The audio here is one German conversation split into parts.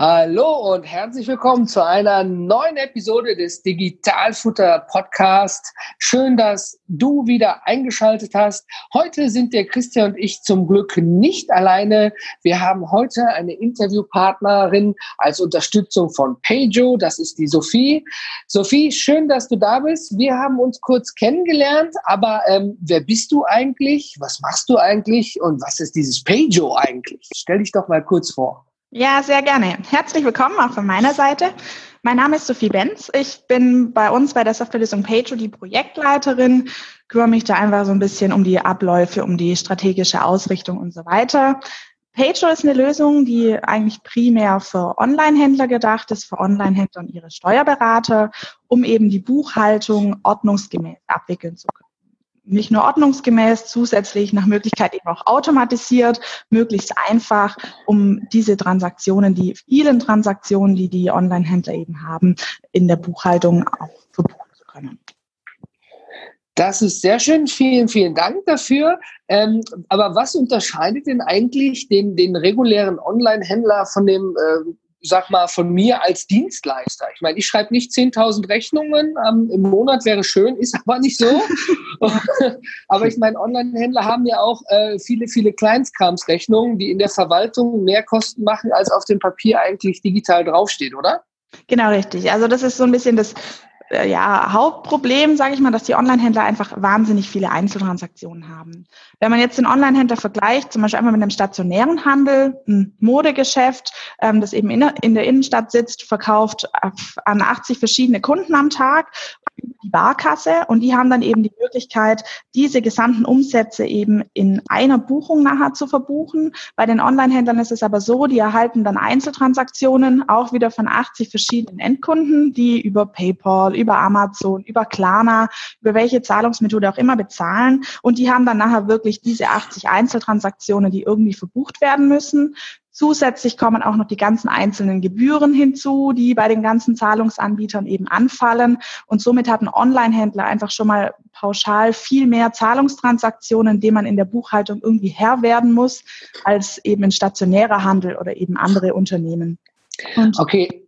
Hallo und herzlich willkommen zu einer neuen Episode des Digitalfutter Podcast. Schön, dass du wieder eingeschaltet hast. Heute sind der Christian und ich zum Glück nicht alleine. Wir haben heute eine Interviewpartnerin als Unterstützung von Pejo. Das ist die Sophie. Sophie, schön, dass du da bist. Wir haben uns kurz kennengelernt, aber ähm, wer bist du eigentlich? Was machst du eigentlich? Und was ist dieses Pejo eigentlich? Stell dich doch mal kurz vor. Ja, sehr gerne. Herzlich willkommen auch von meiner Seite. Mein Name ist Sophie Benz. Ich bin bei uns bei der Softwarelösung Pajo die Projektleiterin, kümmere mich da einfach so ein bisschen um die Abläufe, um die strategische Ausrichtung und so weiter. Pajo ist eine Lösung, die eigentlich primär für Online-Händler gedacht ist, für Online-Händler und ihre Steuerberater, um eben die Buchhaltung ordnungsgemäß abwickeln zu können nicht nur ordnungsgemäß, zusätzlich nach Möglichkeit eben auch automatisiert, möglichst einfach, um diese Transaktionen, die vielen Transaktionen, die die Online-Händler eben haben, in der Buchhaltung auch verbuchen zu können. Das ist sehr schön. Vielen, vielen Dank dafür. Ähm, aber was unterscheidet denn eigentlich den, den regulären Online-Händler von dem äh, sag mal, von mir als Dienstleister. Ich meine, ich schreibe nicht 10.000 Rechnungen ähm, im Monat, wäre schön, ist aber nicht so. aber ich meine, Online-Händler haben ja auch äh, viele, viele Kleinstkramsrechnungen, die in der Verwaltung mehr Kosten machen, als auf dem Papier eigentlich digital draufsteht, oder? Genau, richtig. Also das ist so ein bisschen das ja, Hauptproblem, sage ich mal, dass die Online-Händler einfach wahnsinnig viele Einzeltransaktionen haben. Wenn man jetzt den Online-Händler vergleicht, zum Beispiel einmal mit einem stationären Handel, ein Modegeschäft, ähm, das eben in, in der Innenstadt sitzt, verkauft an 80 verschiedene Kunden am Tag die Barkasse und die haben dann eben die Möglichkeit, diese gesamten Umsätze eben in einer Buchung nachher zu verbuchen. Bei den Online-Händlern ist es aber so, die erhalten dann Einzeltransaktionen auch wieder von 80 verschiedenen Endkunden, die über PayPal, über Amazon, über Klarna, über welche Zahlungsmethode auch immer bezahlen und die haben dann nachher wirklich diese 80 Einzeltransaktionen, die irgendwie verbucht werden müssen. Zusätzlich kommen auch noch die ganzen einzelnen Gebühren hinzu, die bei den ganzen Zahlungsanbietern eben anfallen. Und somit hat ein Online-Händler einfach schon mal pauschal viel mehr Zahlungstransaktionen, denen man in der Buchhaltung irgendwie Herr werden muss, als eben ein stationärer Handel oder eben andere Unternehmen. Und okay,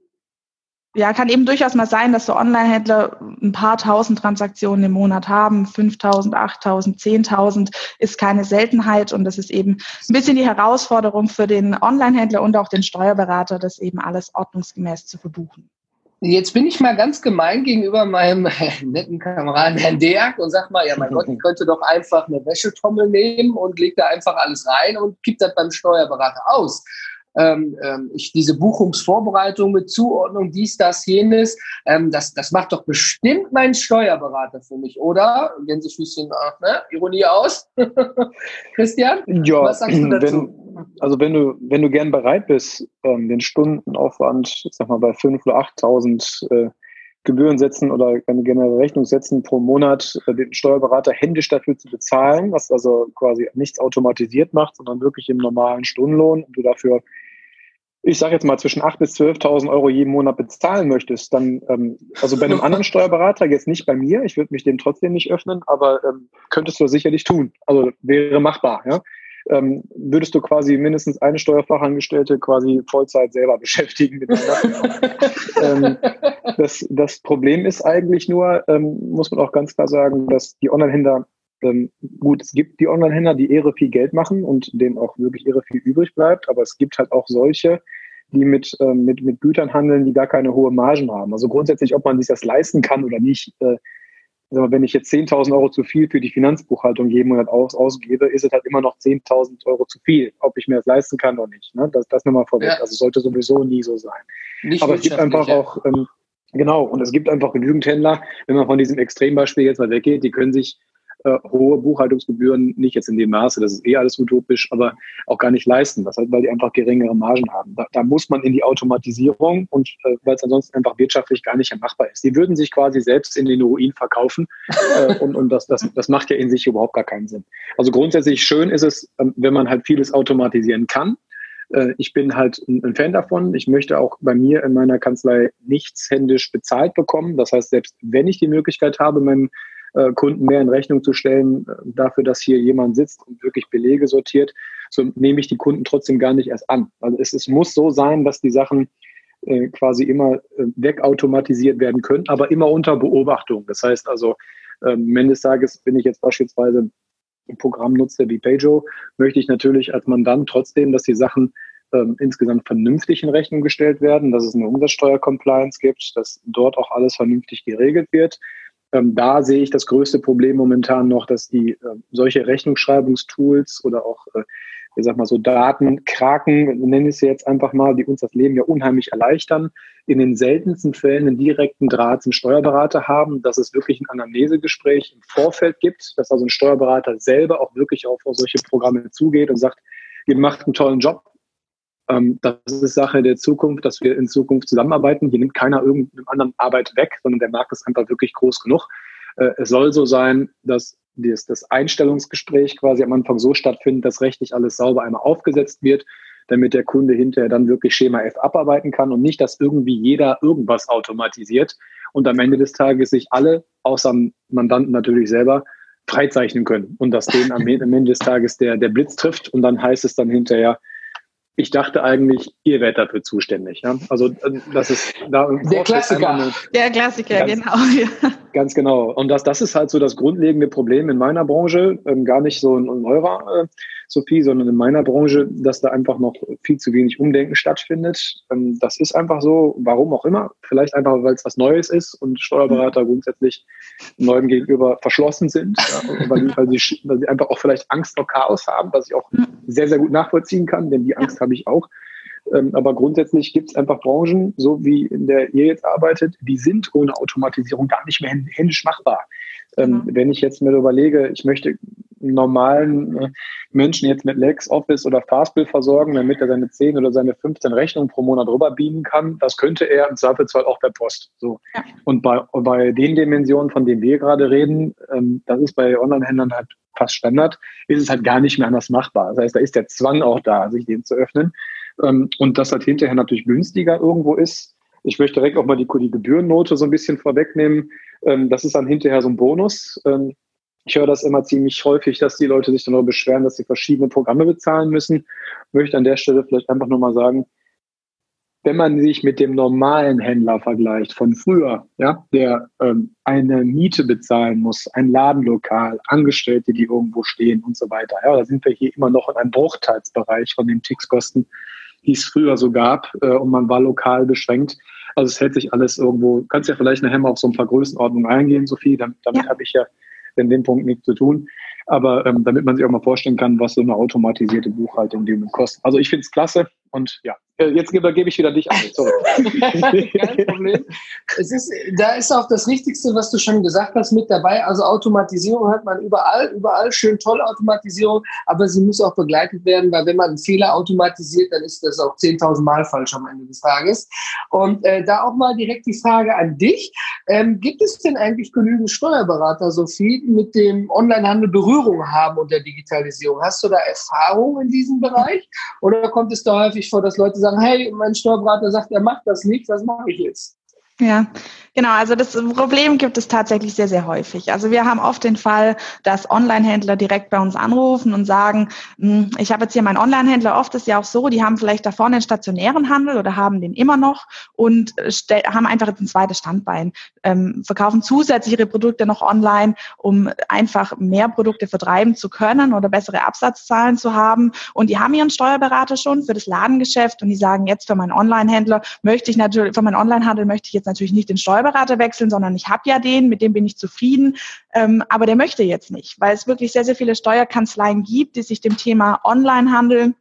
ja, kann eben durchaus mal sein, dass so Online-Händler ein paar tausend Transaktionen im Monat haben. 5000, 8000, 10.000 ist keine Seltenheit. Und das ist eben ein bisschen die Herausforderung für den Online-Händler und auch den Steuerberater, das eben alles ordnungsgemäß zu verbuchen. Jetzt bin ich mal ganz gemein gegenüber meinem netten Kameraden Herrn Deak und sag mal, ja mein Gott, ich könnte doch einfach eine Wäschetommel nehmen und leg da einfach alles rein und gib das beim Steuerberater aus ähm, ähm, ich diese Buchungsvorbereitung mit Zuordnung, dies, das, jenes, ähm, das, das macht doch bestimmt mein Steuerberater für mich, oder? Gänsefüßchen, äh, ne? Ironie aus. Christian, ja, was sagst du dazu? Wenn, also wenn du, wenn du gern bereit bist, ähm, den Stundenaufwand, ich sag mal bei 5.000 oder 8.000 äh, Gebühren setzen oder eine generelle Rechnung setzen pro Monat, äh, den Steuerberater händisch dafür zu bezahlen, was also quasi nichts automatisiert macht, sondern wirklich im normalen Stundenlohn und du dafür ich sage jetzt mal, zwischen 8.000 bis 12.000 Euro jeden Monat bezahlen möchtest, dann, ähm, also bei einem anderen Steuerberater, jetzt nicht bei mir, ich würde mich dem trotzdem nicht öffnen, aber ähm, könntest du sicherlich tun. Also wäre machbar, ja. Ähm, würdest du quasi mindestens eine Steuerfachangestellte quasi Vollzeit selber beschäftigen. ähm, das, das Problem ist eigentlich nur, ähm, muss man auch ganz klar sagen, dass die Online-Händler ähm, gut, es gibt die Online-Händler, die irre viel Geld machen und denen auch wirklich irre viel übrig bleibt, aber es gibt halt auch solche, die mit, ähm, mit, mit Gütern handeln, die gar keine hohe Margen haben. Also grundsätzlich, ob man sich das leisten kann oder nicht, äh, wenn ich jetzt 10.000 Euro zu viel für die Finanzbuchhaltung jeden Monat aus, ausgebe, ist es halt immer noch 10.000 Euro zu viel, ob ich mir das leisten kann oder nicht. Ne? Das, das nochmal vorweg. Ja. Also sollte sowieso nie so sein. Nicht Aber es gibt einfach ja. auch, ähm, genau, und es gibt einfach genügend Händler, wenn man von diesem Extrembeispiel jetzt mal weggeht, die können sich äh, hohe Buchhaltungsgebühren, nicht jetzt in dem Maße, das ist eh alles utopisch, aber auch gar nicht leisten. Das heißt, weil die einfach geringere Margen haben. Da, da muss man in die Automatisierung und äh, weil es ansonsten einfach wirtschaftlich gar nicht machbar ist. Die würden sich quasi selbst in den Ruin verkaufen äh, und, und das, das, das macht ja in sich überhaupt gar keinen Sinn. Also grundsätzlich schön ist es, ähm, wenn man halt vieles automatisieren kann. Äh, ich bin halt ein Fan davon. Ich möchte auch bei mir in meiner Kanzlei nichts händisch bezahlt bekommen. Das heißt, selbst wenn ich die Möglichkeit habe, meinem äh, Kunden mehr in Rechnung zu stellen, äh, dafür, dass hier jemand sitzt und wirklich Belege sortiert, so nehme ich die Kunden trotzdem gar nicht erst an. Also es, es muss so sein, dass die Sachen äh, quasi immer äh, wegautomatisiert werden können, aber immer unter Beobachtung. Das heißt also, ähm, am Ende des Tages, wenn ich jetzt beispielsweise ein Programm nutze wie Pajo, möchte ich natürlich als Mandant trotzdem, dass die Sachen ähm, insgesamt vernünftig in Rechnung gestellt werden, dass es eine Umsatzsteuer-Compliance gibt, dass dort auch alles vernünftig geregelt wird. Ähm, da sehe ich das größte Problem momentan noch, dass die äh, solche Rechnungsschreibungstools oder auch, äh, ich sag mal so Datenkraken, nenne ich sie jetzt einfach mal, die uns das Leben ja unheimlich erleichtern, in den seltensten Fällen einen direkten Draht zum Steuerberater haben, dass es wirklich ein Anamnesegespräch im Vorfeld gibt, dass also ein Steuerberater selber auch wirklich auf solche Programme zugeht und sagt, ihr macht einen tollen Job, ähm, das ist Sache der Zukunft, dass wir in Zukunft zusammenarbeiten. Hier nimmt keiner irgendeinem anderen Arbeit weg, sondern der Markt ist einfach wirklich groß genug. Äh, es soll so sein, dass das Einstellungsgespräch quasi am Anfang so stattfindet, dass rechtlich alles sauber einmal aufgesetzt wird, damit der Kunde hinterher dann wirklich Schema F abarbeiten kann und nicht, dass irgendwie jeder irgendwas automatisiert und am Ende des Tages sich alle, außer Mandanten natürlich selber, freizeichnen können und dass denen am Ende des Tages der, der Blitz trifft und dann heißt es dann hinterher, ich dachte eigentlich, ihr wärt dafür zuständig. Ja? Also äh, das ist da der Klassiker. der Klassiker, genau. Ja. Ganz genau. Und das, das ist halt so das grundlegende Problem in meiner Branche, ähm, gar nicht so in, in eurer, äh, Sophie, sondern in meiner Branche, dass da einfach noch viel zu wenig Umdenken stattfindet. Ähm, das ist einfach so, warum auch immer. Vielleicht einfach, weil es was Neues ist und Steuerberater grundsätzlich Neuem gegenüber verschlossen sind, ja, weil, weil, sie, weil sie einfach auch vielleicht Angst vor Chaos haben, was ich auch sehr, sehr gut nachvollziehen kann, denn die Angst habe ich auch. Ähm, aber grundsätzlich gibt es einfach Branchen, so wie in der ihr jetzt arbeitet, die sind ohne Automatisierung gar nicht mehr händisch machbar. Ähm, mhm. Wenn ich jetzt mir überlege, ich möchte normalen äh, Menschen jetzt mit LexOffice oder Fastbill versorgen, damit er seine 10 oder seine 15 Rechnungen pro Monat rüber beamen kann, das könnte er im Zweifelsfall auch per Post. So. Ja. Und bei, bei den Dimensionen, von denen wir gerade reden, ähm, das ist bei Online-Händlern halt fast Standard, ist es halt gar nicht mehr anders machbar. Das heißt, da ist der Zwang auch da, sich den zu öffnen. Ähm, und das halt hinterher natürlich günstiger irgendwo ist. Ich möchte direkt auch mal die, die Gebührennote so ein bisschen vorwegnehmen. Ähm, das ist dann hinterher so ein Bonus. Ähm, ich höre das immer ziemlich häufig, dass die Leute sich dann darüber beschweren, dass sie verschiedene Programme bezahlen müssen. Möchte an der Stelle vielleicht einfach nur mal sagen, wenn man sich mit dem normalen Händler vergleicht von früher, ja, der ähm, eine Miete bezahlen muss, ein Ladenlokal, Angestellte, die irgendwo stehen und so weiter, ja, da sind wir hier immer noch in einem Bruchteilsbereich von den Tixkosten, die es früher so gab äh, und man war lokal beschränkt. Also es hält sich alles irgendwo, kannst ja vielleicht nachher mal auf so ein paar Größenordnungen eingehen, Sophie, damit, damit ja. habe ich ja in dem Punkt nichts zu tun. Aber ähm, damit man sich auch mal vorstellen kann, was so eine automatisierte Buchhaltung dem kostet. Also ich finde es klasse und ja, äh, jetzt übergebe ich wieder dich an. Kein Problem. Es ist, da ist auch das Richtigste, was du schon gesagt hast, mit dabei. Also Automatisierung hat man überall, überall schön tolle Automatisierung, aber sie muss auch begleitet werden, weil wenn man einen Fehler automatisiert, dann ist das auch 10.000 Mal falsch am Ende des Tages. Und äh, da auch mal direkt die Frage an dich. Ähm, gibt es denn eigentlich genügend Steuerberater, Sophie, mit dem Onlinehandel Berührung haben und der Digitalisierung? Hast du da Erfahrung in diesem Bereich? Oder kommt es da häufig vor, dass Leute sagen, hey, mein Steuerberater sagt, er macht das nicht, was mache ich jetzt? Ja, genau. Also das Problem gibt es tatsächlich sehr, sehr häufig. Also wir haben oft den Fall, dass Online-Händler direkt bei uns anrufen und sagen, hm, ich habe jetzt hier meinen Online-Händler. Oft ist ja auch so, die haben vielleicht da vorne einen stationären Handel oder haben den immer noch und haben einfach jetzt ein zweites Standbein, ähm, verkaufen zusätzlich ihre Produkte noch online, um einfach mehr Produkte vertreiben zu können oder bessere Absatzzahlen zu haben. Und die haben ihren Steuerberater schon für das Ladengeschäft und die sagen jetzt für meinen Online-Händler möchte ich natürlich, für meinen Online-Handel möchte ich jetzt natürlich nicht den Steuerberater wechseln, sondern ich habe ja den, mit dem bin ich zufrieden. Ähm, aber der möchte jetzt nicht, weil es wirklich sehr, sehr viele Steuerkanzleien gibt, die sich dem Thema Onlinehandel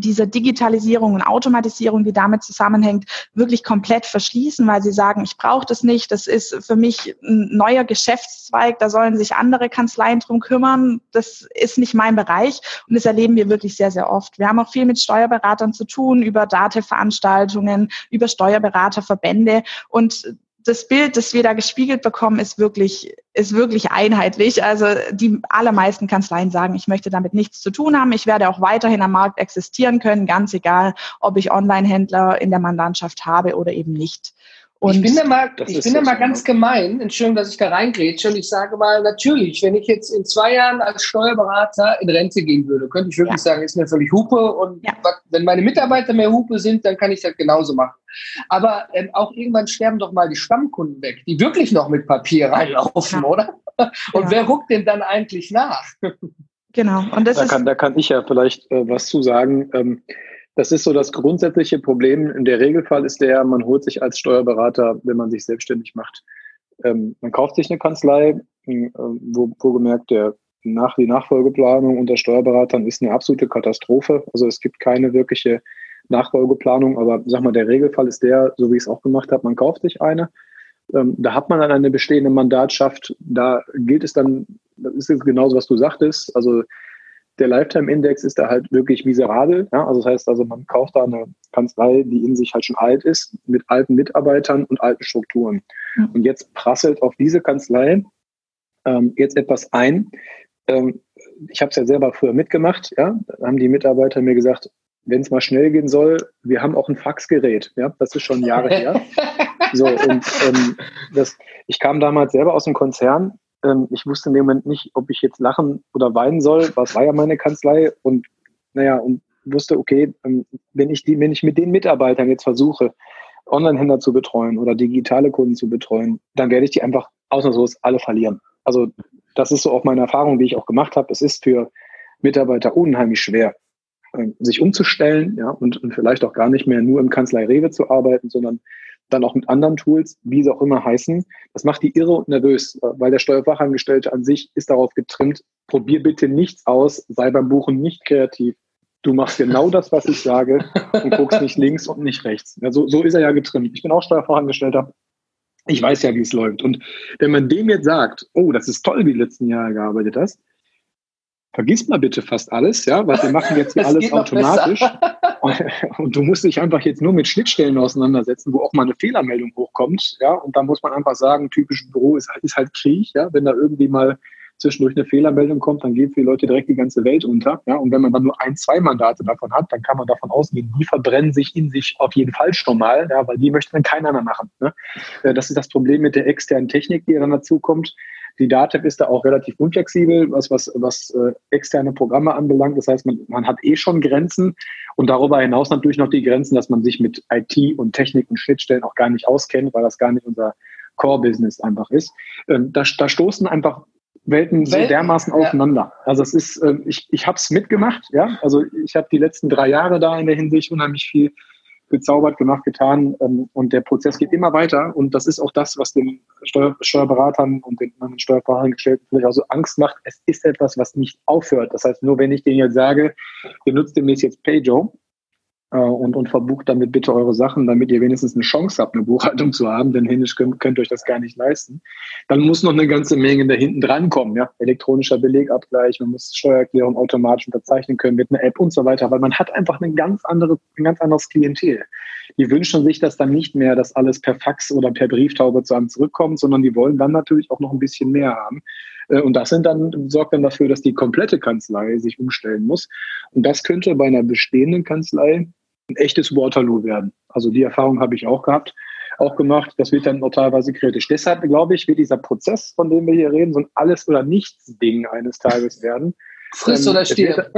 dieser Digitalisierung und Automatisierung, die damit zusammenhängt, wirklich komplett verschließen, weil sie sagen, ich brauche das nicht, das ist für mich ein neuer Geschäftszweig, da sollen sich andere Kanzleien drum kümmern, das ist nicht mein Bereich. Und das erleben wir wirklich sehr, sehr oft. Wir haben auch viel mit Steuerberatern zu tun, über DATEV-Veranstaltungen, über Steuerberaterverbände. Und das Bild, das wir da gespiegelt bekommen, ist wirklich, ist wirklich einheitlich. Also die allermeisten Kanzleien sagen, ich möchte damit nichts zu tun haben. Ich werde auch weiterhin am Markt existieren können, ganz egal, ob ich Online-Händler in der Mandantschaft habe oder eben nicht. Und ich bin da mal, ich bin da mal ganz gemein. Entschuldigung, dass ich da reingrätsche. Und ich sage mal, natürlich, wenn ich jetzt in zwei Jahren als Steuerberater in Rente gehen würde, könnte ich wirklich ja. sagen, ist mir völlig Hupe. Und ja. wenn meine Mitarbeiter mehr Hupe sind, dann kann ich das genauso machen. Aber ähm, auch irgendwann sterben doch mal die Stammkunden weg, die wirklich noch mit Papier reinlaufen, ja. oder? Und wer guckt denn dann eigentlich nach? Genau. Und das da, kann, da kann ich ja vielleicht äh, was zu sagen. Ähm, das ist so das grundsätzliche Problem. Der Regelfall ist der, man holt sich als Steuerberater, wenn man sich selbstständig macht, ähm, man kauft sich eine Kanzlei, äh, wo, wo gemerkt, der nach, die Nachfolgeplanung unter Steuerberatern ist eine absolute Katastrophe. Also es gibt keine wirkliche Nachfolgeplanung, aber sag mal, der Regelfall ist der, so wie ich es auch gemacht habe, man kauft sich eine. Ähm, da hat man dann eine bestehende Mandatschaft. Da gilt es dann, das ist jetzt genauso, was du sagtest. Also der Lifetime-Index ist da halt wirklich miserabel. Ja? Also das heißt also, man kauft da eine Kanzlei, die in sich halt schon alt ist, mit alten Mitarbeitern und alten Strukturen. Mhm. Und jetzt prasselt auf diese Kanzlei ähm, jetzt etwas ein. Ähm, ich habe es ja selber früher mitgemacht. Ja? Da haben die Mitarbeiter mir gesagt, wenn es mal schnell gehen soll, wir haben auch ein Faxgerät. Ja? Das ist schon Jahre her. So, und ähm, das, ich kam damals selber aus dem Konzern ähm, ich wusste in dem Moment nicht, ob ich jetzt lachen oder weinen soll. Was war ja meine Kanzlei? Und naja, und wusste, okay, ähm, wenn ich die, wenn ich mit den Mitarbeitern jetzt versuche, Online-Händler zu betreuen oder digitale Kunden zu betreuen, dann werde ich die einfach ausnahmslos alle verlieren. Also das ist so auch meine Erfahrung, die ich auch gemacht habe. Es ist für Mitarbeiter unheimlich schwer, ähm, sich umzustellen, ja, und, und vielleicht auch gar nicht mehr nur im Kanzlei Rewe zu arbeiten, sondern dann auch mit anderen Tools, wie sie auch immer heißen. Das macht die irre und nervös, weil der Steuerfachangestellte an sich ist darauf getrimmt, probier bitte nichts aus, sei beim Buchen nicht kreativ. Du machst genau das, was ich sage und guckst nicht links und nicht rechts. Ja, so, so ist er ja getrimmt. Ich bin auch Steuerfachangestellter. Ich weiß ja, wie es läuft. Und wenn man dem jetzt sagt, oh, das ist toll, wie die letzten Jahre gearbeitet hast, vergiss mal bitte fast alles, ja, weil wir machen jetzt hier alles automatisch. Und, du musst dich einfach jetzt nur mit Schnittstellen auseinandersetzen, wo auch mal eine Fehlermeldung hochkommt, ja. Und da muss man einfach sagen, typisch Büro ist, ist halt Krieg, ja. Wenn da irgendwie mal zwischendurch eine Fehlermeldung kommt, dann geht für die Leute direkt die ganze Welt unter. Ja? Und wenn man dann nur ein, zwei Mandate davon hat, dann kann man davon ausgehen, die verbrennen sich in sich auf jeden Fall schon mal, ja? weil die möchte dann keiner mehr machen. Ne? Äh, das ist das Problem mit der externen Technik, die dann dazu kommt. Die DATEV ist da auch relativ unflexibel, was, was, was äh, externe Programme anbelangt. Das heißt, man, man hat eh schon Grenzen und darüber hinaus natürlich noch die Grenzen, dass man sich mit IT und Technik und Schnittstellen auch gar nicht auskennt, weil das gar nicht unser Core-Business einfach ist. Ähm, da, da stoßen einfach Welten, so dermaßen aufeinander. Ja. Also es ist, äh, ich, ich habe es mitgemacht, ja. Also ich habe die letzten drei Jahre da in der Hinsicht unheimlich viel gezaubert, gemacht, getan ähm, und der Prozess geht immer weiter und das ist auch das, was den Steuer, Steuerberatern und den anderen Steuerfachangestellten vielleicht auch so Angst macht. Es ist etwas, was nicht aufhört. Das heißt, nur wenn ich denen jetzt sage, ihr nutzt demnächst jetzt PayJo, und, und verbucht damit bitte eure Sachen, damit ihr wenigstens eine Chance habt, eine Buchhaltung zu haben, denn händisch könnt, könnt ihr euch das gar nicht leisten. Dann muss noch eine ganze Menge da hinten dran kommen, ja. Elektronischer Belegabgleich, man muss Steuererklärung automatisch unterzeichnen können mit einer App und so weiter, weil man hat einfach eine ganz andere, ein ganz anderes Klientel. Die wünschen sich das dann nicht mehr, dass alles per Fax oder per Brieftaube zu einem zurückkommt, sondern die wollen dann natürlich auch noch ein bisschen mehr haben. Äh, und das sind dann, sorgt dann dafür, dass die komplette Kanzlei sich umstellen muss. Und das könnte bei einer bestehenden Kanzlei ein echtes Waterloo werden. Also die Erfahrung habe ich auch gehabt, auch gemacht. Das wird dann auch teilweise kritisch. Deshalb glaube ich, wird dieser Prozess, von dem wir hier reden, so ein Alles- oder Nichts-Ding eines Tages werden. Friss ähm, oder stirb.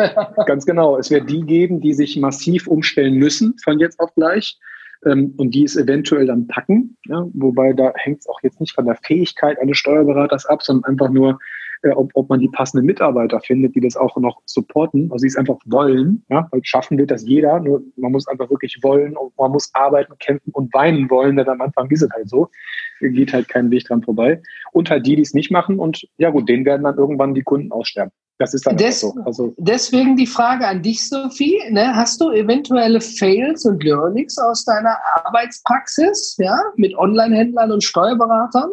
ganz genau. Es wird die geben, die sich massiv umstellen müssen von jetzt auf gleich ähm, und die es eventuell dann packen. Ja? Wobei da hängt es auch jetzt nicht von der Fähigkeit eines Steuerberaters ab, sondern einfach nur, äh, ob, ob man die passenden Mitarbeiter findet, die das auch noch supporten, also sie es einfach wollen. Ja? Weil schaffen wird das jeder, nur man muss einfach wirklich wollen und man muss arbeiten, kämpfen und weinen wollen, denn am Anfang ist es halt so. Geht halt kein Weg dran vorbei. Und halt die, die es nicht machen und ja gut, denen werden dann irgendwann die Kunden aussterben. Das ist dann Des, so. Also, deswegen die Frage an dich, Sophie. Ne? Hast du eventuelle Fails und Learnings aus deiner Arbeitspraxis ja, mit Online-Händlern und Steuerberatern?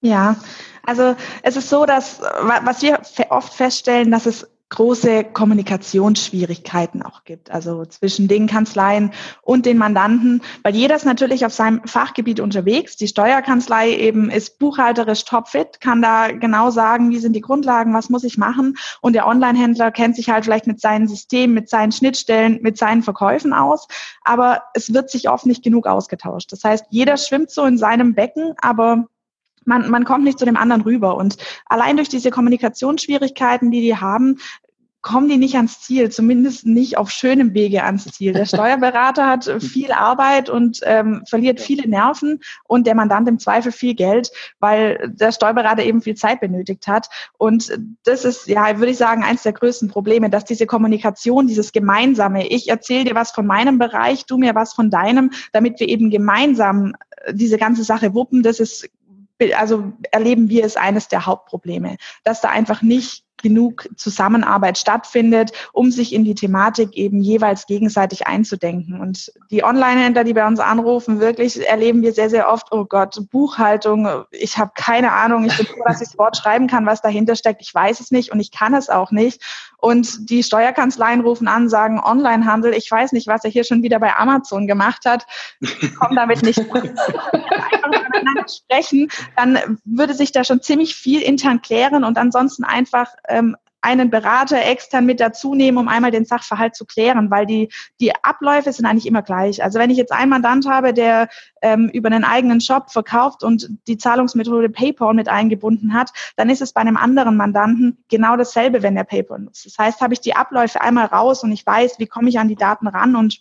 Ja, also es ist so, dass was wir oft feststellen, dass es große Kommunikationsschwierigkeiten auch gibt, also zwischen den Kanzleien und den Mandanten, weil jeder ist natürlich auf seinem Fachgebiet unterwegs. Die Steuerkanzlei eben ist buchhalterisch topfit, kann da genau sagen, wie sind die Grundlagen, was muss ich machen und der Onlinehändler kennt sich halt vielleicht mit seinen Systemen, mit seinen Schnittstellen, mit seinen Verkäufen aus, aber es wird sich oft nicht genug ausgetauscht. Das heißt, jeder schwimmt so in seinem Becken, aber man, man kommt nicht zu dem anderen rüber. Und allein durch diese Kommunikationsschwierigkeiten, die die haben, kommen die nicht ans Ziel, zumindest nicht auf schönem Wege ans Ziel. Der Steuerberater hat viel Arbeit und ähm, verliert viele Nerven und der Mandant im Zweifel viel Geld, weil der Steuerberater eben viel Zeit benötigt hat. Und das ist, ja, würde ich sagen, eines der größten Probleme, dass diese Kommunikation, dieses Gemeinsame, ich erzähle dir was von meinem Bereich, du mir was von deinem, damit wir eben gemeinsam diese ganze Sache wuppen, das ist also erleben wir es eines der Hauptprobleme, dass da einfach nicht genug Zusammenarbeit stattfindet, um sich in die Thematik eben jeweils gegenseitig einzudenken. Und die Online-Händler, die bei uns anrufen, wirklich erleben wir sehr, sehr oft, oh Gott, Buchhaltung, ich habe keine Ahnung, ich bin froh, dass ich das Wort schreiben kann, was dahinter steckt. Ich weiß es nicht und ich kann es auch nicht. Und die Steuerkanzleien rufen an, sagen Onlinehandel, ich weiß nicht, was er hier schon wieder bei Amazon gemacht hat. Ich komme damit nicht miteinander sprechen, dann würde sich da schon ziemlich viel intern klären und ansonsten einfach ähm, einen Berater extern mit dazu nehmen, um einmal den Sachverhalt zu klären, weil die, die Abläufe sind eigentlich immer gleich. Also wenn ich jetzt einen Mandant habe, der ähm, über einen eigenen Shop verkauft und die Zahlungsmethode PayPal mit eingebunden hat, dann ist es bei einem anderen Mandanten genau dasselbe, wenn der PayPal nutzt. Das heißt, habe ich die Abläufe einmal raus und ich weiß, wie komme ich an die Daten ran und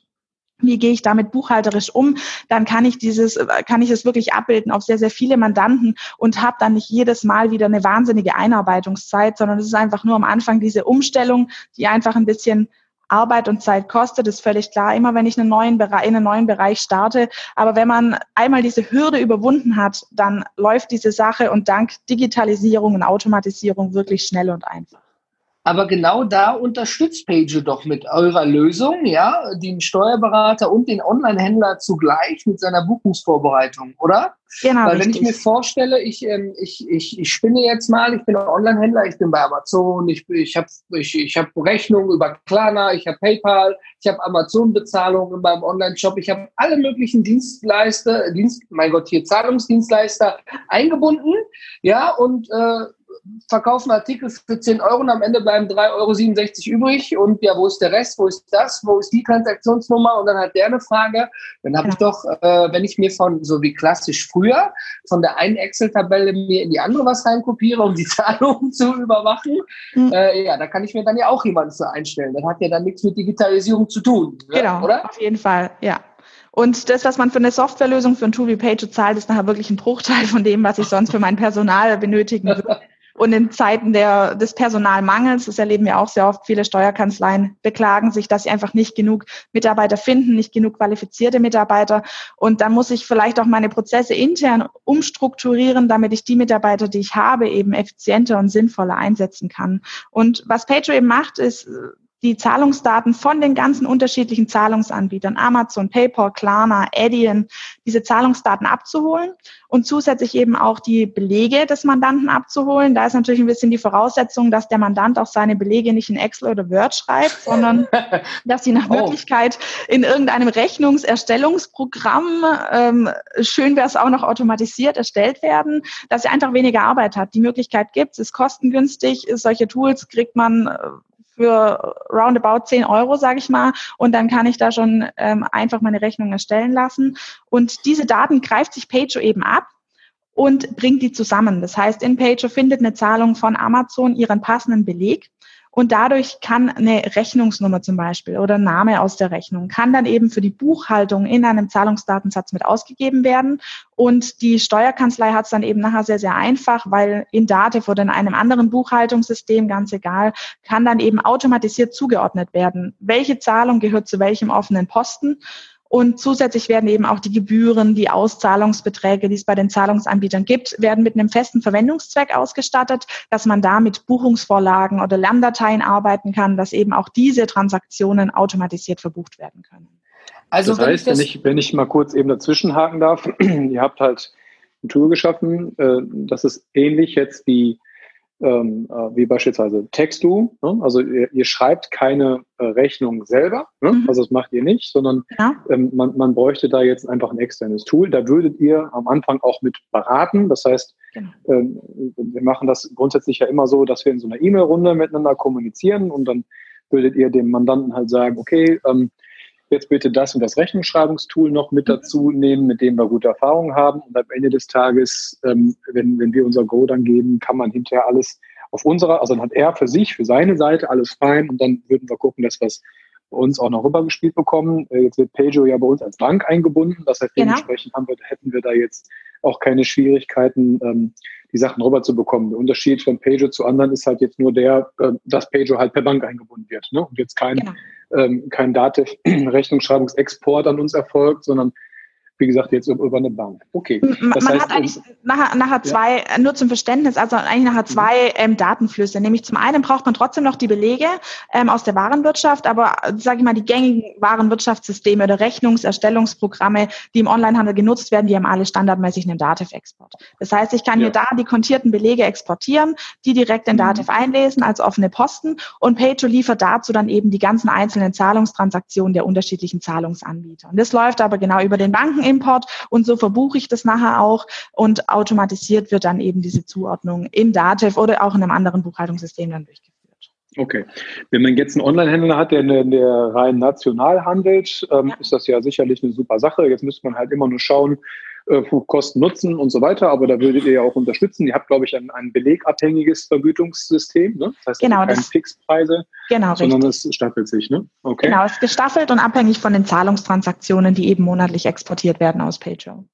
wie gehe ich damit buchhalterisch um, dann kann ich dieses, kann ich es wirklich abbilden auf sehr, sehr viele Mandanten und habe dann nicht jedes Mal wieder eine wahnsinnige Einarbeitungszeit, sondern es ist einfach nur am Anfang diese Umstellung, die einfach ein bisschen Arbeit und Zeit kostet, ist völlig klar, immer wenn ich einen neuen Bereich, in einen neuen Bereich starte. Aber wenn man einmal diese Hürde überwunden hat, dann läuft diese Sache und dank Digitalisierung und Automatisierung wirklich schnell und einfach. Aber genau da unterstützt Page doch mit eurer Lösung, ja, den Steuerberater und den Online-Händler zugleich mit seiner Buchungsvorbereitung, oder? Genau. Weil wenn ich mir vorstelle, ich, ähm, ich, ich, ich spinne jetzt mal, ich bin Online-Händler, ich bin bei Amazon, ich, ich habe ich, ich hab Rechnungen über Klarna, ich habe PayPal, ich habe Amazon-Bezahlungen in meinem Online-Shop, ich habe alle möglichen Dienstleister, Dienst, mein Gott, hier Zahlungsdienstleister eingebunden, ja, und äh, verkaufen Artikel für 10 Euro und am Ende bleiben 3,67 Euro übrig. Und ja, wo ist der Rest? Wo ist das? Wo ist die Transaktionsnummer? Und dann hat der eine Frage. Dann habe ja. ich doch, äh, wenn ich mir von, so wie klassisch früher, von der einen Excel-Tabelle mir in die andere was reinkopiere, um die Zahlungen zu überwachen, mhm. äh, ja, da kann ich mir dann ja auch jemanden für einstellen. Das hat ja dann nichts mit Digitalisierung zu tun. Genau, oder? Auf jeden Fall, ja. Und das, was man für eine Softwarelösung für ein Tool wie Page zahlt, ist nachher wirklich ein Bruchteil von dem, was ich sonst für mein Personal benötigen würde. Und in Zeiten der, des Personalmangels, das erleben wir auch sehr oft, viele Steuerkanzleien beklagen sich, dass sie einfach nicht genug Mitarbeiter finden, nicht genug qualifizierte Mitarbeiter. Und dann muss ich vielleicht auch meine Prozesse intern umstrukturieren, damit ich die Mitarbeiter, die ich habe, eben effizienter und sinnvoller einsetzen kann. Und was Patreon eben macht, ist, die Zahlungsdaten von den ganzen unterschiedlichen Zahlungsanbietern, Amazon, PayPal, Klarna, Adyen, diese Zahlungsdaten abzuholen und zusätzlich eben auch die Belege des Mandanten abzuholen. Da ist natürlich ein bisschen die Voraussetzung, dass der Mandant auch seine Belege nicht in Excel oder Word schreibt, sondern dass sie nach oh. Möglichkeit in irgendeinem Rechnungserstellungsprogramm, ähm, schön wäre es auch noch automatisiert erstellt werden, dass er einfach weniger Arbeit hat. Die Möglichkeit gibt es, ist kostengünstig, solche Tools kriegt man äh, für roundabout 10 Euro, sage ich mal. Und dann kann ich da schon ähm, einfach meine Rechnung erstellen lassen. Und diese Daten greift sich Pager eben ab und bringt die zusammen. Das heißt, in Pager findet eine Zahlung von Amazon ihren passenden Beleg und dadurch kann eine Rechnungsnummer zum Beispiel oder Name aus der Rechnung kann dann eben für die Buchhaltung in einem Zahlungsdatensatz mit ausgegeben werden. Und die Steuerkanzlei hat es dann eben nachher sehr, sehr einfach, weil in Dativ oder in einem anderen Buchhaltungssystem, ganz egal, kann dann eben automatisiert zugeordnet werden. Welche Zahlung gehört zu welchem offenen Posten? Und zusätzlich werden eben auch die Gebühren, die Auszahlungsbeträge, die es bei den Zahlungsanbietern gibt, werden mit einem festen Verwendungszweck ausgestattet, dass man da mit Buchungsvorlagen oder Lerndateien arbeiten kann, dass eben auch diese Transaktionen automatisiert verbucht werden können. Also das heißt, wenn ich, wenn ich, wenn ich mal kurz eben dazwischen haken darf, ihr habt halt ein Tool geschaffen, äh, das ist ähnlich jetzt wie ähm, äh, wie beispielsweise Textu. Ne? Also ihr, ihr, schreibt keine äh, Rechnung selber, ne? mhm. also das macht ihr nicht, sondern ja. ähm, man, man bräuchte da jetzt einfach ein externes Tool. Da würdet ihr am Anfang auch mit beraten. Das heißt, genau. ähm, wir machen das grundsätzlich ja immer so, dass wir in so einer E-Mail-Runde miteinander kommunizieren und dann würdet ihr dem Mandanten halt sagen, okay, ähm, jetzt bitte das und das Rechnungsschreibungstool noch mit mhm. dazu nehmen, mit dem wir gute Erfahrungen haben. Und am Ende des Tages, ähm, wenn, wenn wir unser Go dann geben, kann man hinterher alles auf unserer, also dann hat er für sich, für seine Seite alles fein und dann würden wir gucken, dass wir es bei uns auch noch rübergespielt bekommen. Äh, jetzt wird Pajo ja bei uns als Bank eingebunden. Das heißt, genau. dementsprechend haben wir, hätten wir da jetzt auch keine Schwierigkeiten, ähm, die Sachen rüber zu bekommen. Der Unterschied von Pajo zu anderen ist halt jetzt nur der, äh, dass Pajo halt per Bank eingebunden wird ne? und jetzt kein genau ähm, kein Dativ-Rechnungsschreibungsexport an uns erfolgt, sondern wie gesagt, jetzt über eine Bank. Okay. Das Man heißt, hat eigentlich nachher, nachher zwei, ja. nur zum Verständnis, also eigentlich nachher zwei ähm, Datenflüsse. Nämlich zum einen braucht man trotzdem noch die Belege ähm, aus der Warenwirtschaft, aber sage ich mal, die gängigen Warenwirtschaftssysteme oder Rechnungserstellungsprogramme, die im Onlinehandel genutzt werden, die haben alle standardmäßig einen Dativ-Export. Das heißt, ich kann ja. hier da die kontierten Belege exportieren, die direkt in mhm. Dativ einlesen als offene Posten und PayTo liefert dazu dann eben die ganzen einzelnen Zahlungstransaktionen der unterschiedlichen Zahlungsanbieter. Und das läuft aber genau über den Banken Import und so verbuche ich das nachher auch und automatisiert wird dann eben diese Zuordnung in Datev oder auch in einem anderen Buchhaltungssystem dann durchgeführt. Okay. Wenn man jetzt einen Online-Händler hat, der, der rein national handelt, ähm, ja. ist das ja sicherlich eine super Sache. Jetzt müsste man halt immer nur schauen, äh, Kosten Nutzen und so weiter, aber da würdet ihr ja auch unterstützen. Ihr habt, glaube ich, ein, ein belegabhängiges Vergütungssystem, ne? Das heißt, genau, keine das, Fixpreise, genau, sondern es staffelt sich, ne? Okay. Genau, es ist gestaffelt und abhängig von den Zahlungstransaktionen, die eben monatlich exportiert werden aus PayJo.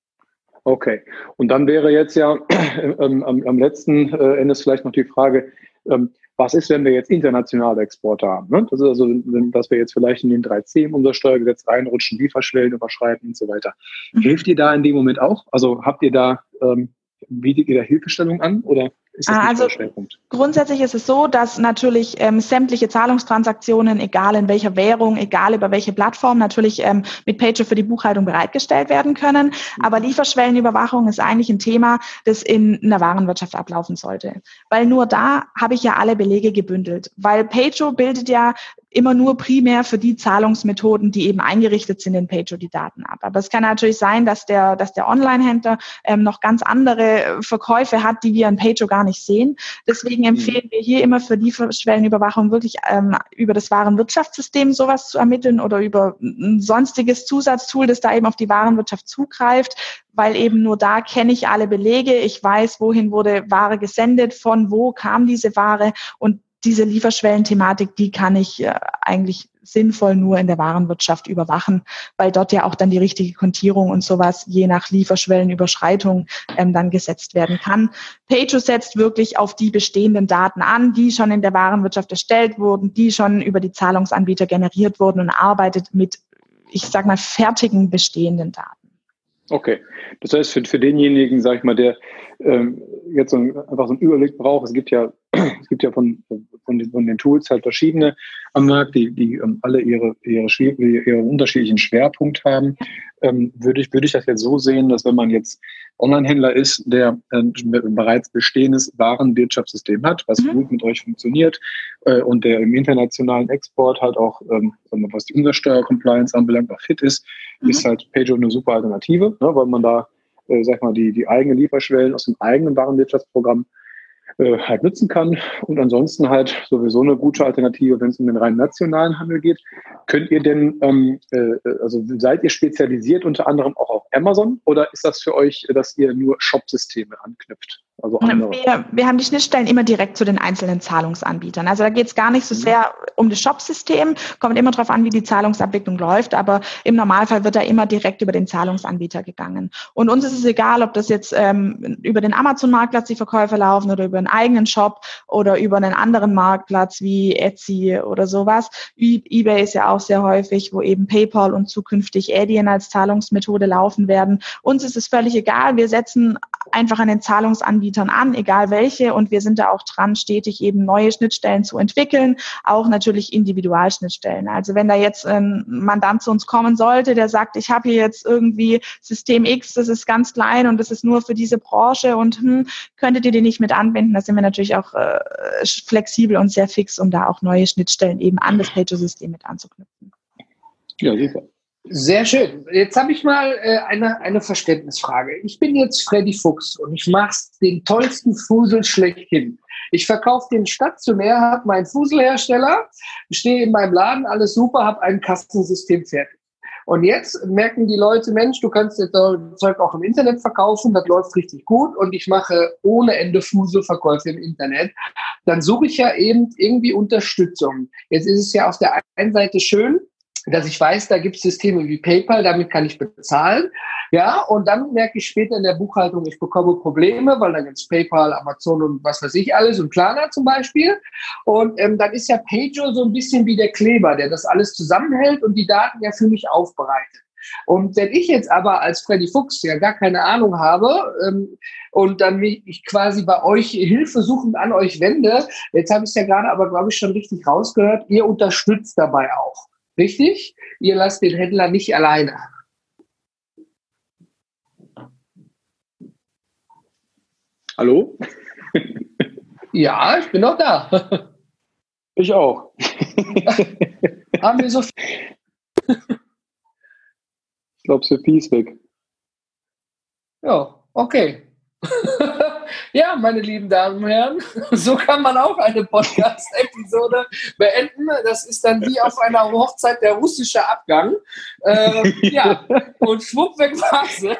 Okay. Und dann wäre jetzt ja ähm, am, am letzten äh, Endes vielleicht noch die Frage, ähm, was ist, wenn wir jetzt internationale Exporte haben? Ne? Das ist also, dass wir jetzt vielleicht in den 3C im Umsatzsteuergesetz reinrutschen, Lieferschwellen überschreiten und so weiter. Mhm. Hilft ihr da in dem Moment auch? Also habt ihr da, ähm, bietet ihr da Hilfestellung an oder also grundsätzlich ist es so, dass natürlich ähm, sämtliche Zahlungstransaktionen, egal in welcher Währung, egal über welche Plattform, natürlich ähm, mit Pager für die Buchhaltung bereitgestellt werden können. Aber mhm. Lieferschwellenüberwachung ist eigentlich ein Thema, das in einer Warenwirtschaft ablaufen sollte. Weil nur da habe ich ja alle Belege gebündelt. Weil Pager bildet ja immer nur primär für die Zahlungsmethoden, die eben eingerichtet sind in Pager die Daten ab. Aber es kann natürlich sein, dass der, dass der Online-Händler ähm, noch ganz andere Verkäufe hat, die wir in Pager gar nicht sehen. Deswegen mhm. empfehlen wir hier immer für Lieferschwellenüberwachung wirklich ähm, über das Warenwirtschaftssystem sowas zu ermitteln oder über ein sonstiges Zusatztool, das da eben auf die Warenwirtschaft zugreift, weil eben nur da kenne ich alle Belege, ich weiß, wohin wurde Ware gesendet, von wo kam diese Ware und diese Lieferschwellenthematik, die kann ich äh, eigentlich sinnvoll nur in der Warenwirtschaft überwachen, weil dort ja auch dann die richtige Kontierung und sowas je nach Lieferschwellenüberschreitung ähm, dann gesetzt werden kann. Pajo setzt wirklich auf die bestehenden Daten an, die schon in der Warenwirtschaft erstellt wurden, die schon über die Zahlungsanbieter generiert wurden und arbeitet mit, ich sag mal, fertigen bestehenden Daten. Okay, das heißt für, für denjenigen, sag ich mal, der ähm, jetzt so ein, einfach so einen Überblick braucht, es gibt ja, es gibt ja von, von, den, von den Tools halt verschiedene am Markt, die, die ähm, alle ihre, ihre, ihre unterschiedlichen Schwerpunkt haben, ähm, würde ich, würde ich das jetzt so sehen, dass wenn man jetzt Online-Händler ist, der äh, bereits bestehendes Warenwirtschaftssystem hat, was mhm. gut mit euch funktioniert äh, und der im internationalen Export halt auch, ähm, was die Umsatzsteuer-Compliance anbelangt, auch fit ist, mhm. ist halt Pajo eine super Alternative, ne, weil man da äh, sag mal, die, die eigenen Lieferschwellen aus dem eigenen Warenwirtschaftsprogramm äh, halt nutzen kann. Und ansonsten halt sowieso eine gute Alternative, wenn es um den rein nationalen Handel geht. Könnt ihr denn, ähm, äh, also seid ihr spezialisiert unter anderem auch auf Amazon oder ist das für euch, dass ihr nur Shop-Systeme anknüpft? Also wir, wir haben die Schnittstellen immer direkt zu den einzelnen Zahlungsanbietern. Also da geht es gar nicht so mhm. sehr um das Shop-System, kommt immer darauf an, wie die Zahlungsabwicklung läuft, aber im Normalfall wird da immer direkt über den Zahlungsanbieter gegangen. Und uns ist es egal, ob das jetzt ähm, über den Amazon-Marktplatz die Verkäufe laufen oder über einen eigenen Shop oder über einen anderen Marktplatz wie Etsy oder sowas. eBay ist ja auch sehr häufig, wo eben PayPal und zukünftig Adyen als Zahlungsmethode laufen werden. Uns ist es völlig egal. Wir setzen einfach einen Zahlungsanbieter Anbietern an, egal welche. Und wir sind da auch dran, stetig eben neue Schnittstellen zu entwickeln, auch natürlich Individualschnittstellen. Also wenn da jetzt ein Mandant zu uns kommen sollte, der sagt, ich habe hier jetzt irgendwie System X, das ist ganz klein und das ist nur für diese Branche und hm, könntet ihr den nicht mit anbinden? Da sind wir natürlich auch äh, flexibel und sehr fix, um da auch neue Schnittstellen eben an das Pager-System mit anzuknüpfen. Ja, super. Sehr schön. Jetzt habe ich mal äh, eine, eine Verständnisfrage. Ich bin jetzt Freddy Fuchs und ich mache den tollsten Fusel schlechthin. Ich verkaufe den stationär, habe meinen Fuselhersteller, stehe in meinem Laden, alles super, habe ein Kastensystem fertig. Und jetzt merken die Leute, Mensch, du kannst das Zeug auch im Internet verkaufen, das läuft richtig gut und ich mache ohne Ende Fuselverkäufe im Internet. Dann suche ich ja eben irgendwie Unterstützung. Jetzt ist es ja auf der einen Seite schön, dass ich weiß, da gibt es Systeme wie PayPal, damit kann ich bezahlen. Ja, und dann merke ich später in der Buchhaltung, ich bekomme Probleme, weil da gibt es PayPal, Amazon und was weiß ich alles und Klarna zum Beispiel. Und ähm, dann ist ja Pager so ein bisschen wie der Kleber, der das alles zusammenhält und die Daten ja für mich aufbereitet. Und wenn ich jetzt aber als Freddy Fuchs ja gar keine Ahnung habe ähm, und dann mich ich quasi bei euch Hilfe suchend an euch wende, jetzt habe ich es ja gerade aber, glaube ich, schon richtig rausgehört, ihr unterstützt dabei auch. Richtig? Ihr lasst den Händler nicht alleine. Hallo? Ja, ich bin noch da. Ich auch. Haben wir so viel? Ich glaube, Sophie ist weg. Ja, okay. Ja, meine lieben Damen und Herren, so kann man auch eine Podcast-Episode beenden. Das ist dann wie auf einer Hochzeit der russische Abgang. Äh, ja, und schwupp weg war sie.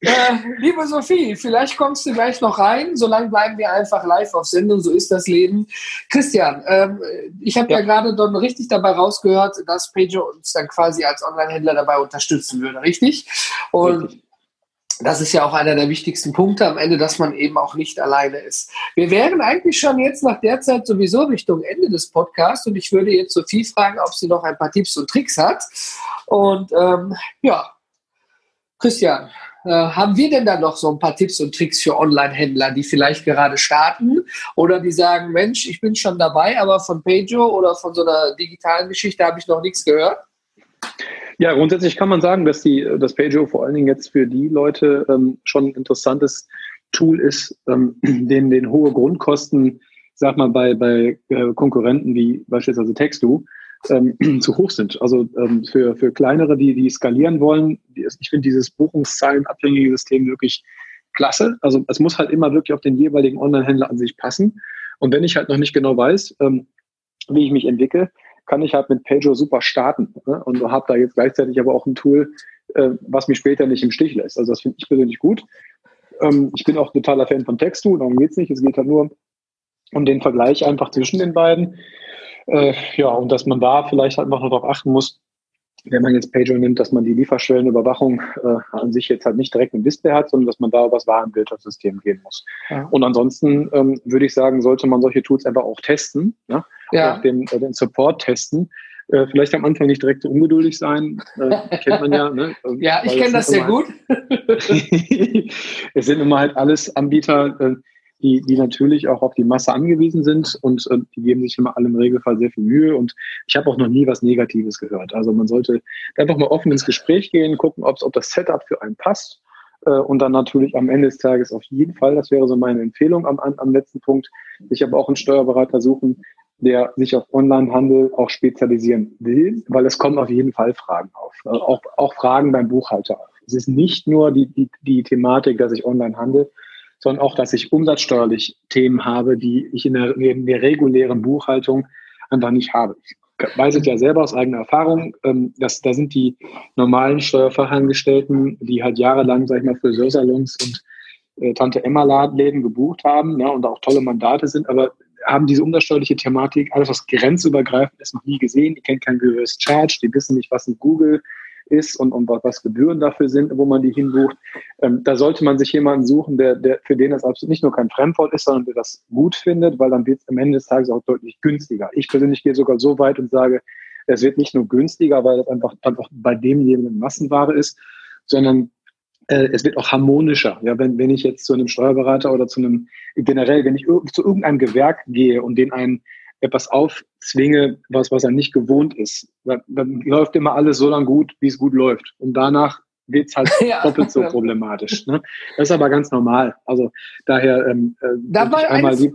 Äh, liebe Sophie, vielleicht kommst du gleich noch rein. Solange bleiben wir einfach live auf Sendung. So ist das Leben. Christian, ähm, ich habe ja. ja gerade dann richtig dabei rausgehört, dass Pager uns dann quasi als Online-Händler dabei unterstützen würde, richtig? Und richtig das ist ja auch einer der wichtigsten Punkte am Ende, dass man eben auch nicht alleine ist. Wir wären eigentlich schon jetzt nach der Zeit sowieso Richtung Ende des Podcasts und ich würde jetzt Sophie fragen, ob sie noch ein paar Tipps und Tricks hat. Und ähm, ja, Christian, äh, haben wir denn da noch so ein paar Tipps und Tricks für Online-Händler, die vielleicht gerade starten oder die sagen, Mensch, ich bin schon dabei, aber von Pajo oder von so einer digitalen Geschichte habe ich noch nichts gehört? Ja, grundsätzlich kann man sagen, dass die, das Pageo vor allen Dingen jetzt für die Leute ähm, schon ein interessantes Tool ist, ähm, denen den hohe Grundkosten, sag mal, bei, bei äh, Konkurrenten wie beispielsweise Textu ähm, zu hoch sind. Also ähm, für, für kleinere, die, die skalieren wollen, ich finde dieses Buchungszahlenabhängige System wirklich klasse. Also es muss halt immer wirklich auf den jeweiligen Online-Händler an sich passen. Und wenn ich halt noch nicht genau weiß, ähm, wie ich mich entwickle, kann ich halt mit Pager super starten ne? und habe da jetzt gleichzeitig aber auch ein Tool, äh, was mich später nicht im Stich lässt. Also das finde ich persönlich gut. Ähm, ich bin auch totaler Fan von Textu, darum geht's nicht. Es geht halt nur um den Vergleich einfach zwischen den beiden. Äh, ja, und dass man da vielleicht einfach noch darauf achten muss, wenn man jetzt Pager nimmt, dass man die Lieferschwellenüberwachung äh, an sich jetzt halt nicht direkt im Display hat, sondern dass man da über das Warenwirtschaftssystem gehen muss. Ja. Und ansonsten ähm, würde ich sagen, sollte man solche Tools einfach auch testen, ne? Ja. auch den, äh, den Support testen. Äh, vielleicht am Anfang nicht direkt so ungeduldig sein, äh, kennt man ja. Ne? ja, ich kenne das sehr gut. es sind immer halt alles Anbieter, äh, die, die natürlich auch auf die Masse angewiesen sind und äh, die geben sich immer alle im Regelfall sehr viel Mühe und ich habe auch noch nie was Negatives gehört. Also man sollte einfach mal offen ins Gespräch gehen, gucken, ob das Setup für einen passt äh, und dann natürlich am Ende des Tages auf jeden Fall, das wäre so meine Empfehlung am, am letzten Punkt, sich aber auch einen Steuerberater suchen, der sich auf Onlinehandel auch spezialisieren will, weil es kommen auf jeden Fall Fragen auf, äh, auch, auch Fragen beim Buchhalter. Es ist nicht nur die, die, die Thematik, dass ich online handle, sondern auch, dass ich umsatzsteuerlich Themen habe, die ich in der, in der regulären Buchhaltung einfach nicht habe. Ich weiß es ja selber aus eigener Erfahrung, ähm, dass da sind die normalen Steuerfachangestellten, die halt jahrelang, sag ich mal, Friseursalons und äh, Tante Emma Läden gebucht haben ne, und auch tolle Mandate sind, aber haben diese umsatzsteuerliche Thematik, alles was grenzübergreifend ist, noch nie gesehen. Die kennen kein Reverse Charge, die wissen nicht, was ein Google ist und, und was Gebühren dafür sind, wo man die hinbucht. Ähm, da sollte man sich jemanden suchen, der, der für den das absolut nicht nur kein Fremdwort ist, sondern der das gut findet, weil dann wird es am Ende des Tages auch deutlich günstiger. Ich persönlich gehe sogar so weit und sage, es wird nicht nur günstiger, weil das einfach, einfach bei demjenigen Massenware ist, sondern äh, es wird auch harmonischer. Ja, wenn, wenn ich jetzt zu einem Steuerberater oder zu einem, generell, wenn ich zu irgendeinem Gewerk gehe und den einen etwas aufzwinge, was, was er nicht gewohnt ist, dann, dann läuft immer alles so lang gut, wie es gut läuft. Und danach wird es halt ja. doppelt so problematisch. Ne? Das ist aber ganz normal. Also daher ähm, äh, da einmal die,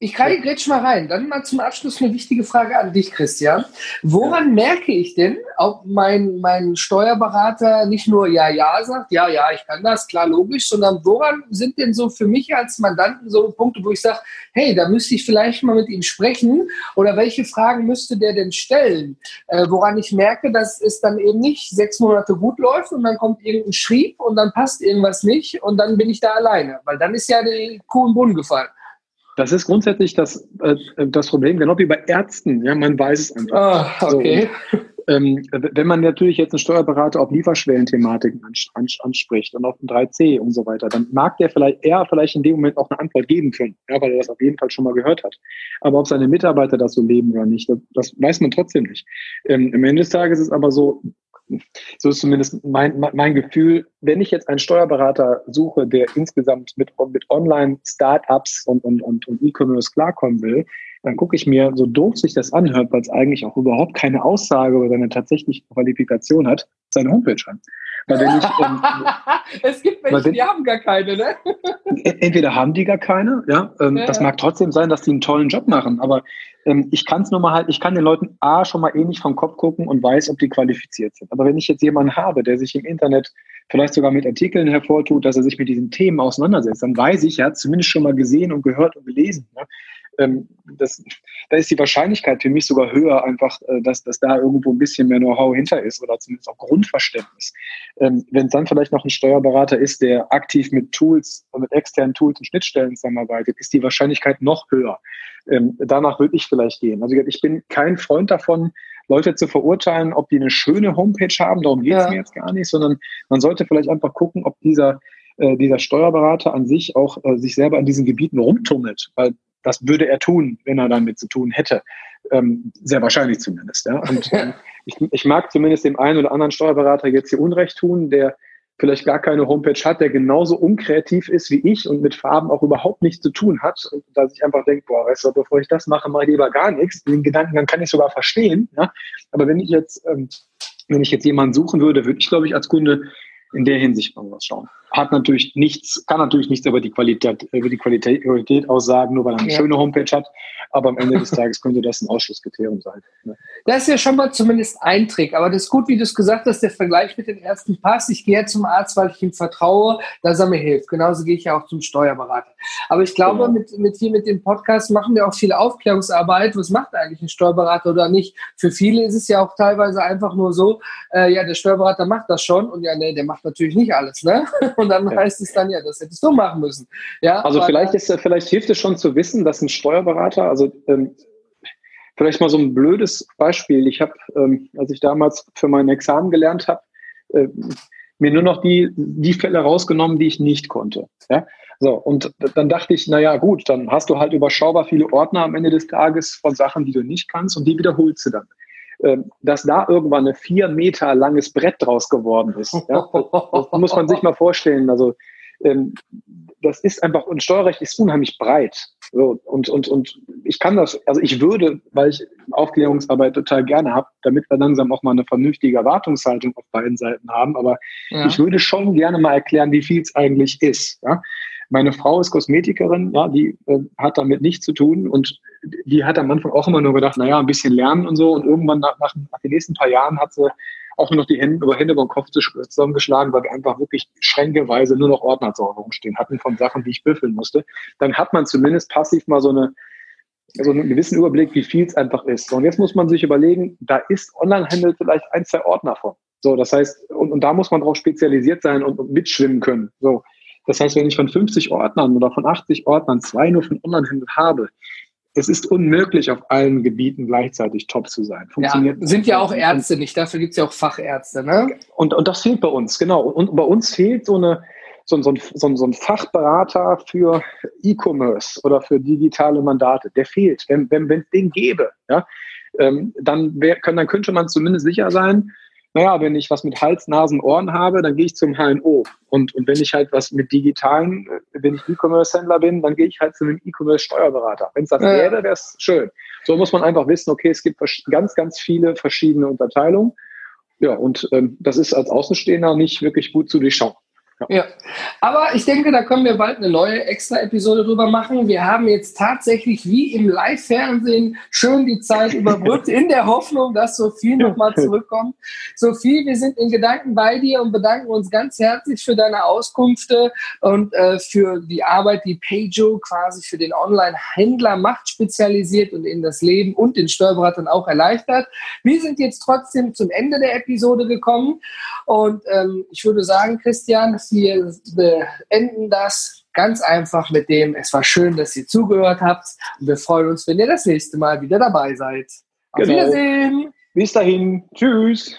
ich kann grätsch mal rein. Dann mal zum Abschluss eine wichtige Frage an dich, Christian. Woran ja. merke ich denn, ob mein, mein Steuerberater nicht nur Ja, Ja sagt, ja, ja, ich kann das, klar, logisch, sondern woran sind denn so für mich als Mandanten so Punkte, wo ich sage, hey, da müsste ich vielleicht mal mit ihm sprechen oder welche Fragen müsste der denn stellen? Äh, woran ich merke, dass es dann eben nicht sechs Monate gut läuft und dann kommt irgendein Schrieb und dann passt irgendwas nicht und dann bin ich da alleine, weil dann ist ja die Kuh im Boden gefallen. Das ist grundsätzlich das, äh, das Problem, genau wie bei Ärzten. Ja, man weiß es einfach. Ah, okay. So, ähm, wenn man natürlich jetzt einen Steuerberater auf Lieferschwellenthematiken ans anspricht und auf den 3C und so weiter, dann mag der vielleicht eher vielleicht in dem Moment auch eine Antwort geben können, ja, weil er das auf jeden Fall schon mal gehört hat. Aber ob seine Mitarbeiter das so leben oder nicht, das, das weiß man trotzdem nicht. Ähm, am Ende des Tages ist es aber so, so ist zumindest mein, mein Gefühl, wenn ich jetzt einen Steuerberater suche, der insgesamt mit, mit Online-Startups und, und, und, und E-Commerce klarkommen will, dann gucke ich mir, so doof sich das anhört, weil es eigentlich auch überhaupt keine Aussage über seine tatsächliche Qualifikation hat, seine Homepage an. Weil wenn ich, ähm, es gibt welche, wenn, die haben gar keine, ne? entweder haben die gar keine, ja. Ähm, ja das mag trotzdem sein, dass die einen tollen Job machen, aber ähm, ich kann es nur mal halt, ich kann den Leuten A schon mal eh nicht vom Kopf gucken und weiß, ob die qualifiziert sind. Aber wenn ich jetzt jemanden habe, der sich im Internet vielleicht sogar mit Artikeln hervortut, dass er sich mit diesen Themen auseinandersetzt, dann weiß ich, er hat zumindest schon mal gesehen und gehört und gelesen. Ne? Ähm, das, da ist die Wahrscheinlichkeit für mich sogar höher, einfach, äh, dass, dass da irgendwo ein bisschen mehr Know-how hinter ist oder zumindest auch Grundverständnis. Ähm, Wenn es dann vielleicht noch ein Steuerberater ist, der aktiv mit Tools, mit externen Tools und Schnittstellen zusammenarbeitet, ist die Wahrscheinlichkeit noch höher. Ähm, danach würde ich vielleicht gehen. Also ich bin kein Freund davon, Leute zu verurteilen, ob die eine schöne Homepage haben, darum geht es ja. mir jetzt gar nicht, sondern man sollte vielleicht einfach gucken, ob dieser äh, dieser Steuerberater an sich auch äh, sich selber in diesen Gebieten rumtummelt, weil das würde er tun, wenn er damit zu tun hätte. Ähm, sehr wahrscheinlich zumindest. Ja? Und ähm, ich, ich mag zumindest dem einen oder anderen Steuerberater jetzt hier Unrecht tun, der vielleicht gar keine Homepage hat, der genauso unkreativ ist wie ich und mit Farben auch überhaupt nichts zu tun hat. Und dass ich einfach denke, boah, weißt du, bevor ich das mache, mache ich lieber gar nichts. Den Gedanken, dann kann ich sogar verstehen. Ja? Aber wenn ich jetzt, ähm, wenn ich jetzt jemanden suchen würde, würde ich, glaube ich, als Kunde in der Hinsicht mal was schauen. Hat natürlich nichts, kann natürlich nichts über die Qualität, über die Qualität, Qualität aussagen, nur weil er eine ja. schöne Homepage hat. Aber am Ende des Tages könnte das ein Ausschlusskriterium sein. Ne? Das ist ja schon mal zumindest ein Trick. Aber das ist gut, wie du es gesagt hast, der Vergleich mit dem ersten Pass. Ich gehe zum Arzt, weil ich ihm vertraue, dass er mir hilft. Genauso gehe ich ja auch zum Steuerberater. Aber ich glaube, genau. mit, mit hier mit dem Podcast machen wir auch viel Aufklärungsarbeit. Was macht eigentlich ein Steuerberater oder nicht? Für viele ist es ja auch teilweise einfach nur so, äh, ja, der Steuerberater macht das schon und ja, nee, der macht natürlich nicht alles, ne? Und dann ja. heißt es dann, ja, das hättest du machen müssen. Ja, also vielleicht ist, vielleicht hilft es schon zu wissen, dass ein Steuerberater, also ähm, vielleicht mal so ein blödes Beispiel. Ich habe, ähm, als ich damals für mein Examen gelernt habe, äh, mir nur noch die, die Fälle rausgenommen, die ich nicht konnte. Ja? So, und dann dachte ich, naja, gut, dann hast du halt überschaubar viele Ordner am Ende des Tages von Sachen, die du nicht kannst und die wiederholst du dann. Ähm, dass da irgendwann ein vier Meter langes Brett draus geworden ist. Ja? Das muss man sich mal vorstellen. Also ähm, das ist einfach, und Steuerrecht ist unheimlich breit. So, und, und, und ich kann das, also ich würde, weil ich Aufklärungsarbeit total gerne habe, damit wir langsam auch mal eine vernünftige Erwartungshaltung auf beiden Seiten haben, aber ja. ich würde schon gerne mal erklären, wie viel es eigentlich ist. Ja? Meine Frau ist Kosmetikerin, ja, die äh, hat damit nichts zu tun und die hat am Anfang auch immer nur gedacht, naja, ein bisschen lernen und so und irgendwann nach, nach, nach den nächsten paar Jahren hat sie auch nur noch die Hände über Hände über den Kopf zusammengeschlagen, weil wir einfach wirklich schränkeweise nur noch Ordner zur Verfügung stehen hatten von Sachen, die ich büffeln musste. Dann hat man zumindest passiv mal so eine so einen gewissen Überblick, wie viel es einfach ist. Und jetzt muss man sich überlegen, da ist Onlinehandel vielleicht ein, zwei Ordner von. So, das heißt, und, und da muss man drauf spezialisiert sein und, und mitschwimmen können. So, das heißt, wenn ich von 50 Ordnern oder von 80 Ordnern zwei nur von Onlinehandel habe, es ist unmöglich, auf allen Gebieten gleichzeitig top zu sein. Funktioniert ja, sind ja auch Ärzte nicht, dafür gibt es ja auch Fachärzte. Ne? Und, und das fehlt bei uns, genau. Und bei uns fehlt so, eine, so, so, ein, so ein Fachberater für E-Commerce oder für digitale Mandate. Der fehlt. Wenn, wenn, wenn es den gäbe, ja, ähm, dann, wär, kann, dann könnte man zumindest sicher sein, naja, wenn ich was mit Hals, Nasen, Ohren habe, dann gehe ich zum HNO. Und, und wenn ich halt was mit digitalen, äh, wenn ich E-Commerce-Händler bin, dann gehe ich halt zu einem E-Commerce-Steuerberater. Wenn es das ja. wäre, wäre es schön. So muss man einfach wissen, okay, es gibt ganz, ganz viele verschiedene Unterteilungen. Ja, und ähm, das ist als Außenstehender nicht wirklich gut zu durchschauen. Ja. aber ich denke, da können wir bald eine neue Extra-Episode drüber machen. Wir haben jetzt tatsächlich wie im Live-Fernsehen schön die Zeit überbrückt, in der Hoffnung, dass Sophie nochmal zurückkommt. Sophie, wir sind in Gedanken bei dir und bedanken uns ganz herzlich für deine Auskünfte und äh, für die Arbeit, die Pajo quasi für den Online-Händler macht, spezialisiert und in das Leben und den Steuerberatern auch erleichtert. Wir sind jetzt trotzdem zum Ende der Episode gekommen und ähm, ich würde sagen, Christian, wir beenden das ganz einfach mit dem, es war schön, dass ihr zugehört habt und wir freuen uns, wenn ihr das nächste Mal wieder dabei seid. Auf genau. Wiedersehen. Bis dahin. Tschüss.